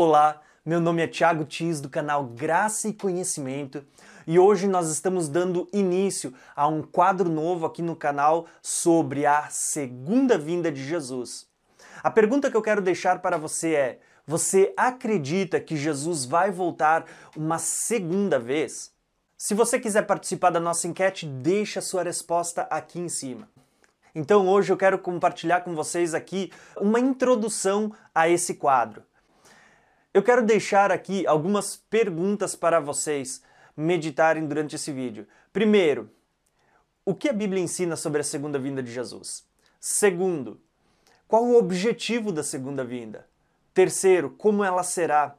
Olá, meu nome é Thiago Tis do canal Graça e Conhecimento e hoje nós estamos dando início a um quadro novo aqui no canal sobre a segunda vinda de Jesus. A pergunta que eu quero deixar para você é: você acredita que Jesus vai voltar uma segunda vez? Se você quiser participar da nossa enquete, deixa sua resposta aqui em cima. Então hoje eu quero compartilhar com vocês aqui uma introdução a esse quadro. Eu quero deixar aqui algumas perguntas para vocês meditarem durante esse vídeo. Primeiro, o que a Bíblia ensina sobre a segunda vinda de Jesus? Segundo, qual o objetivo da segunda vinda? Terceiro, como ela será?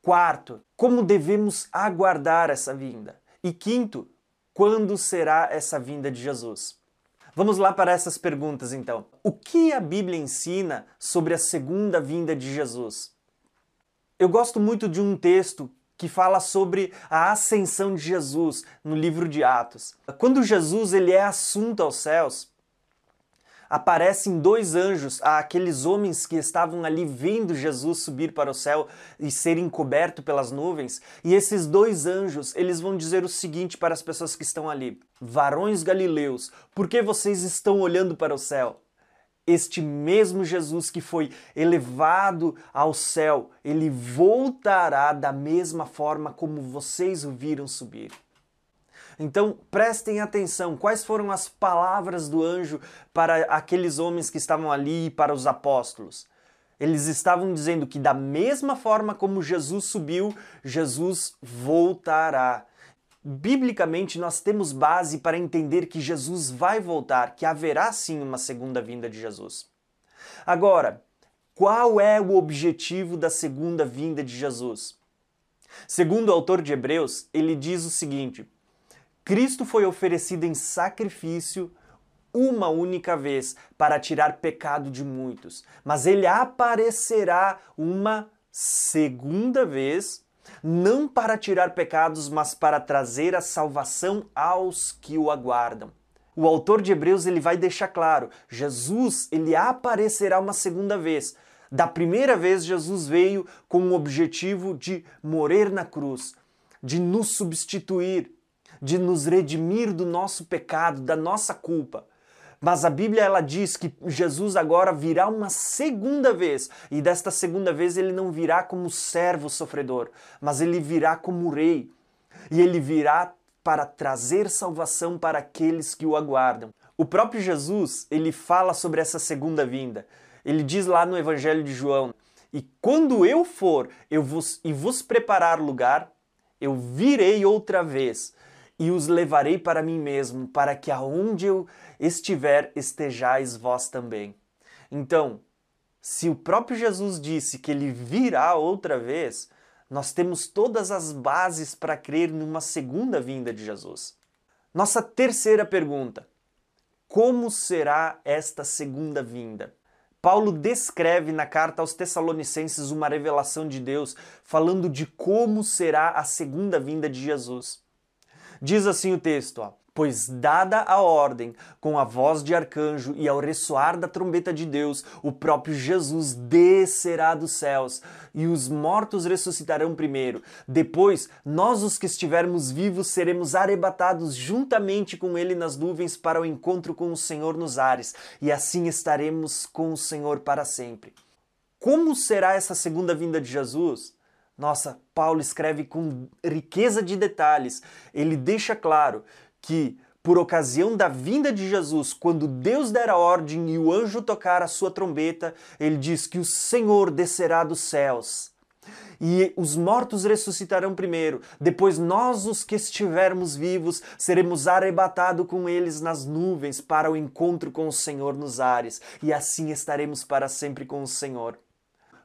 Quarto, como devemos aguardar essa vinda? E quinto, quando será essa vinda de Jesus? Vamos lá para essas perguntas então. O que a Bíblia ensina sobre a segunda vinda de Jesus? Eu gosto muito de um texto que fala sobre a ascensão de Jesus no livro de Atos. Quando Jesus ele é assunto aos céus, aparecem dois anjos àqueles homens que estavam ali vendo Jesus subir para o céu e ser encoberto pelas nuvens. E esses dois anjos, eles vão dizer o seguinte para as pessoas que estão ali: Varões galileus, por que vocês estão olhando para o céu? Este mesmo Jesus que foi elevado ao céu, ele voltará da mesma forma como vocês o viram subir. Então prestem atenção, quais foram as palavras do anjo para aqueles homens que estavam ali e para os apóstolos? Eles estavam dizendo que, da mesma forma como Jesus subiu, Jesus voltará biblicamente nós temos base para entender que Jesus vai voltar, que haverá sim uma segunda vinda de Jesus. Agora, qual é o objetivo da segunda vinda de Jesus? Segundo o autor de Hebreus, ele diz o seguinte: Cristo foi oferecido em sacrifício uma única vez para tirar pecado de muitos, mas ele aparecerá uma segunda vez não para tirar pecados, mas para trazer a salvação aos que o aguardam. O autor de Hebreus ele vai deixar claro, Jesus ele aparecerá uma segunda vez. Da primeira vez Jesus veio com o objetivo de morrer na cruz, de nos substituir, de nos redimir do nosso pecado, da nossa culpa. Mas a Bíblia ela diz que Jesus agora virá uma segunda vez, e desta segunda vez ele não virá como servo sofredor, mas ele virá como rei. E ele virá para trazer salvação para aqueles que o aguardam. O próprio Jesus, ele fala sobre essa segunda vinda. Ele diz lá no Evangelho de João: "E quando eu for, eu vos e vos preparar lugar, eu virei outra vez e os levarei para mim mesmo, para que aonde eu estiver estejais vós também. Então, se o próprio Jesus disse que ele virá outra vez, nós temos todas as bases para crer numa segunda vinda de Jesus. Nossa terceira pergunta: como será esta segunda vinda? Paulo descreve na carta aos Tessalonicenses uma revelação de Deus, falando de como será a segunda vinda de Jesus. Diz assim o texto, ó, Pois, dada a ordem, com a voz de arcanjo e ao ressoar da trombeta de Deus, o próprio Jesus descerá dos céus, e os mortos ressuscitarão primeiro. Depois, nós, os que estivermos vivos, seremos arrebatados juntamente com ele nas nuvens para o encontro com o Senhor nos ares, e assim estaremos com o Senhor para sempre. Como será essa segunda vinda de Jesus? Nossa, Paulo escreve com riqueza de detalhes. Ele deixa claro que, por ocasião da vinda de Jesus, quando Deus der a ordem e o anjo tocar a sua trombeta, ele diz que o Senhor descerá dos céus. E os mortos ressuscitarão primeiro, depois nós, os que estivermos vivos, seremos arrebatados com eles nas nuvens para o encontro com o Senhor nos ares, e assim estaremos para sempre com o Senhor.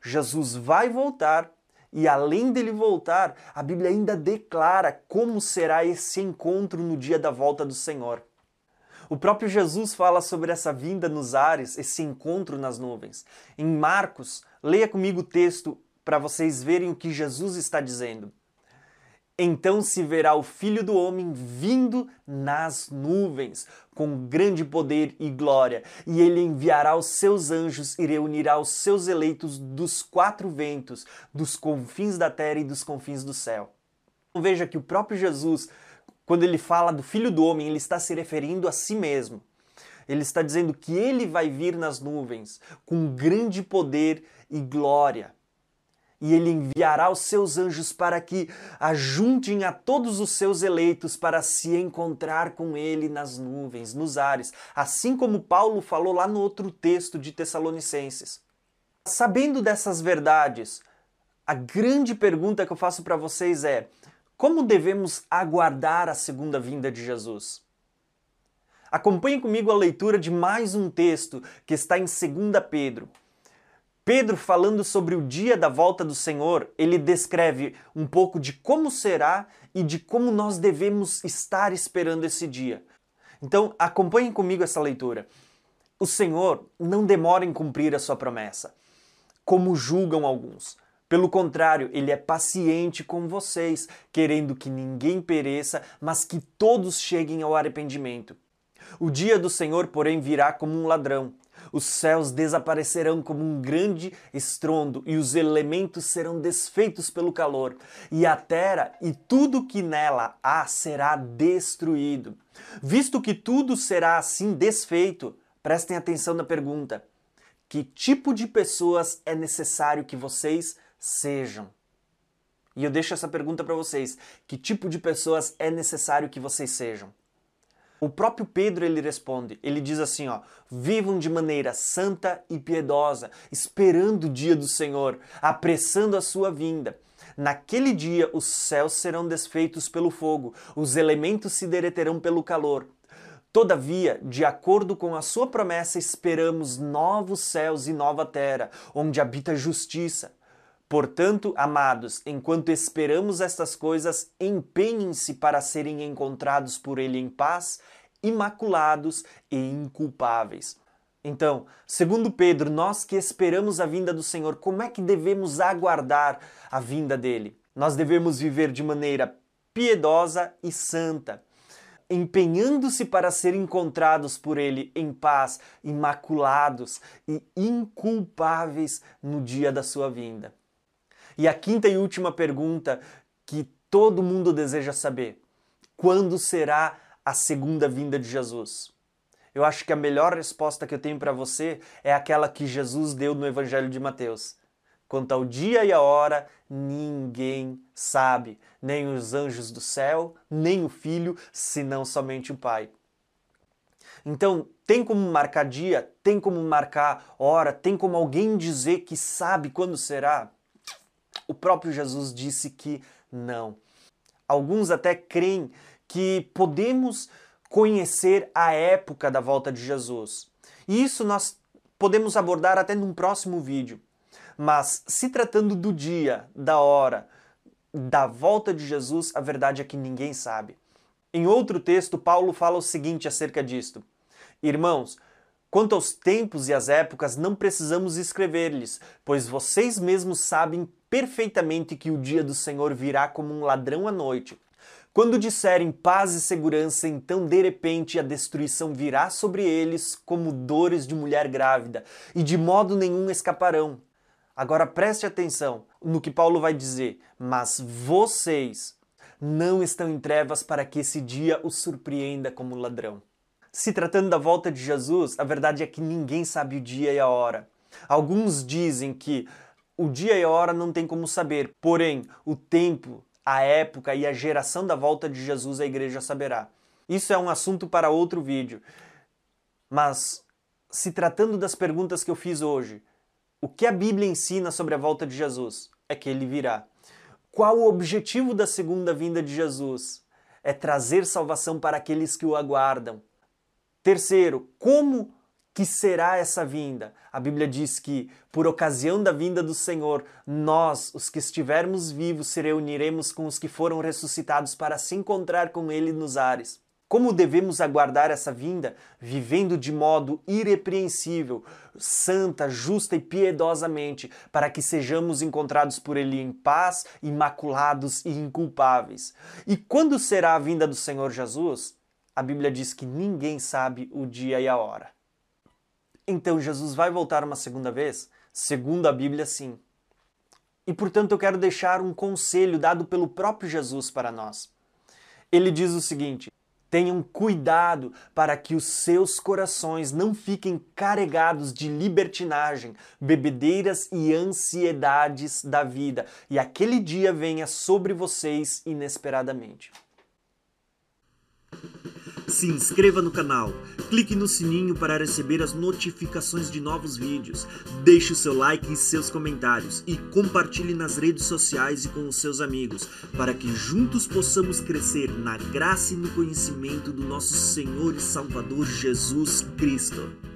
Jesus vai voltar e além dele voltar, a Bíblia ainda declara como será esse encontro no dia da volta do Senhor. O próprio Jesus fala sobre essa vinda nos ares, esse encontro nas nuvens. Em Marcos, leia comigo o texto para vocês verem o que Jesus está dizendo. Então se verá o Filho do Homem vindo nas nuvens, com grande poder e glória, e ele enviará os seus anjos e reunirá os seus eleitos dos quatro ventos, dos confins da terra e dos confins do céu. Então veja que o próprio Jesus, quando ele fala do Filho do Homem, ele está se referindo a si mesmo. Ele está dizendo que ele vai vir nas nuvens com grande poder e glória e ele enviará os seus anjos para que ajuntem a todos os seus eleitos para se encontrar com ele nas nuvens, nos ares, assim como Paulo falou lá no outro texto de Tessalonicenses. Sabendo dessas verdades, a grande pergunta que eu faço para vocês é: como devemos aguardar a segunda vinda de Jesus? Acompanhe comigo a leitura de mais um texto que está em 2 Pedro. Pedro, falando sobre o dia da volta do Senhor, ele descreve um pouco de como será e de como nós devemos estar esperando esse dia. Então, acompanhem comigo essa leitura. O Senhor não demora em cumprir a sua promessa, como julgam alguns. Pelo contrário, ele é paciente com vocês, querendo que ninguém pereça, mas que todos cheguem ao arrependimento. O dia do Senhor, porém, virá como um ladrão. Os céus desaparecerão como um grande estrondo, e os elementos serão desfeitos pelo calor, e a terra e tudo que nela há será destruído. Visto que tudo será assim desfeito, prestem atenção na pergunta: que tipo de pessoas é necessário que vocês sejam? E eu deixo essa pergunta para vocês: que tipo de pessoas é necessário que vocês sejam? O próprio Pedro ele responde, ele diz assim, ó: "Vivam de maneira santa e piedosa, esperando o dia do Senhor, apressando a sua vinda." Naquele dia os céus serão desfeitos pelo fogo, os elementos se derreterão pelo calor. Todavia, de acordo com a sua promessa, esperamos novos céus e nova terra, onde habita justiça. Portanto, amados, enquanto esperamos estas coisas, empenhem-se para serem encontrados por Ele em paz, imaculados e inculpáveis. Então, segundo Pedro, nós que esperamos a vinda do Senhor, como é que devemos aguardar a vinda dele? Nós devemos viver de maneira piedosa e santa, empenhando-se para ser encontrados por ele em paz, imaculados e inculpáveis no dia da sua vinda. E a quinta e última pergunta que todo mundo deseja saber: quando será a segunda vinda de Jesus? Eu acho que a melhor resposta que eu tenho para você é aquela que Jesus deu no Evangelho de Mateus. Quanto ao dia e a hora, ninguém sabe, nem os anjos do céu, nem o filho, senão somente o Pai. Então, tem como marcar dia, tem como marcar hora, tem como alguém dizer que sabe quando será? O próprio Jesus disse que não. Alguns até creem que podemos conhecer a época da volta de Jesus. E isso nós podemos abordar até num próximo vídeo. Mas se tratando do dia, da hora, da volta de Jesus, a verdade é que ninguém sabe. Em outro texto, Paulo fala o seguinte acerca disto: Irmãos, Quanto aos tempos e às épocas, não precisamos escrever-lhes, pois vocês mesmos sabem perfeitamente que o dia do Senhor virá como um ladrão à noite. Quando disserem paz e segurança, então de repente a destruição virá sobre eles como dores de mulher grávida, e de modo nenhum escaparão. Agora preste atenção no que Paulo vai dizer: Mas vocês não estão em trevas para que esse dia os surpreenda como ladrão. Se tratando da volta de Jesus, a verdade é que ninguém sabe o dia e a hora. Alguns dizem que o dia e a hora não tem como saber, porém, o tempo, a época e a geração da volta de Jesus a igreja saberá. Isso é um assunto para outro vídeo. Mas, se tratando das perguntas que eu fiz hoje, o que a Bíblia ensina sobre a volta de Jesus? É que ele virá. Qual o objetivo da segunda vinda de Jesus? É trazer salvação para aqueles que o aguardam. Terceiro, como que será essa vinda? A Bíblia diz que, por ocasião da vinda do Senhor, nós, os que estivermos vivos, se reuniremos com os que foram ressuscitados para se encontrar com Ele nos ares. como devemos aguardar essa vinda? Vivendo de modo irrepreensível, santa, justa e piedosamente, para que sejamos encontrados por Ele em paz, imaculados e inculpáveis. E quando será a vinda do Senhor Jesus? A Bíblia diz que ninguém sabe o dia e a hora. Então Jesus vai voltar uma segunda vez? Segundo a Bíblia, sim. E portanto eu quero deixar um conselho dado pelo próprio Jesus para nós. Ele diz o seguinte: Tenham cuidado para que os seus corações não fiquem carregados de libertinagem, bebedeiras e ansiedades da vida, e aquele dia venha sobre vocês inesperadamente. Se inscreva no canal, clique no sininho para receber as notificações de novos vídeos, deixe o seu like e seus comentários. E compartilhe nas redes sociais e com os seus amigos, para que juntos possamos crescer na graça e no conhecimento do nosso Senhor e Salvador Jesus Cristo.